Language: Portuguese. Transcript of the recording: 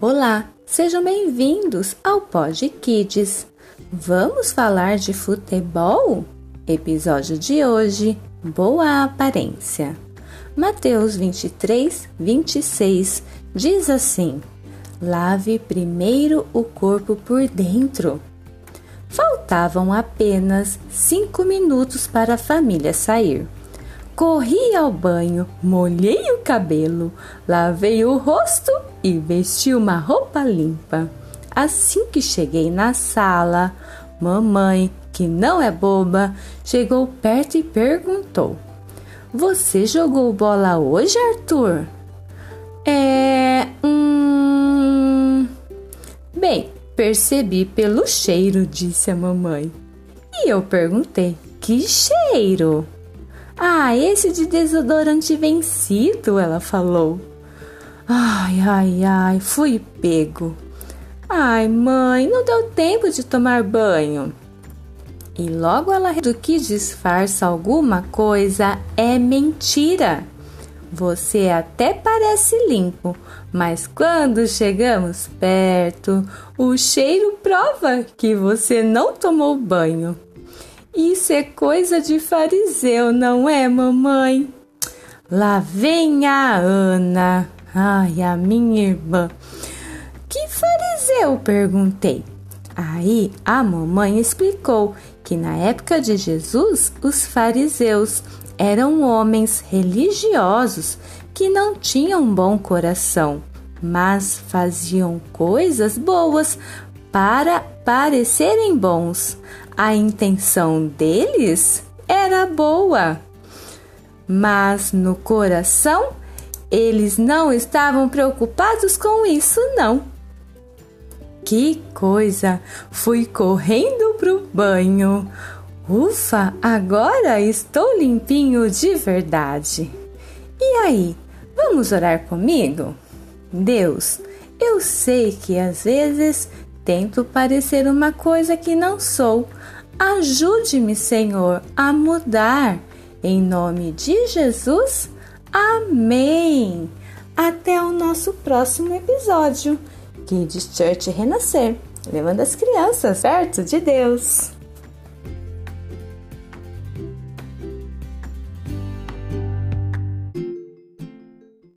Olá, sejam bem-vindos ao Pod Kids. Vamos falar de futebol? Episódio de hoje: Boa Aparência. Mateus 23, 26 diz assim: Lave primeiro o corpo por dentro. Faltavam apenas cinco minutos para a família sair. Corri ao banho, molhei o cabelo, lavei o rosto e vesti uma roupa limpa. Assim que cheguei na sala, mamãe, que não é boba, chegou perto e perguntou: Você jogou bola hoje, Arthur? É. Hum. Bem, percebi pelo cheiro, disse a mamãe. E eu perguntei: Que cheiro? Ah, esse de desodorante vencido, ela falou. Ai, ai, ai, fui pego. Ai, mãe, não deu tempo de tomar banho. E logo ela do que disfarça alguma coisa é mentira. Você até parece limpo, mas quando chegamos perto, o cheiro prova que você não tomou banho. Isso é coisa de fariseu, não é, mamãe? Lá vem a Ana. Ai, a minha irmã. Que fariseu? perguntei. Aí a mamãe explicou que na época de Jesus os fariseus eram homens religiosos que não tinham bom coração, mas faziam coisas boas para parecerem bons. A intenção deles era boa, mas no coração eles não estavam preocupados com isso, não. Que coisa! Fui correndo pro banho. Ufa, agora estou limpinho de verdade. E aí, vamos orar comigo? Deus, eu sei que às vezes tento parecer uma coisa que não sou. Ajude-me, Senhor, a mudar. Em nome de Jesus, amém. Até o nosso próximo episódio. Kids Church Renascer, levando as crianças perto de Deus.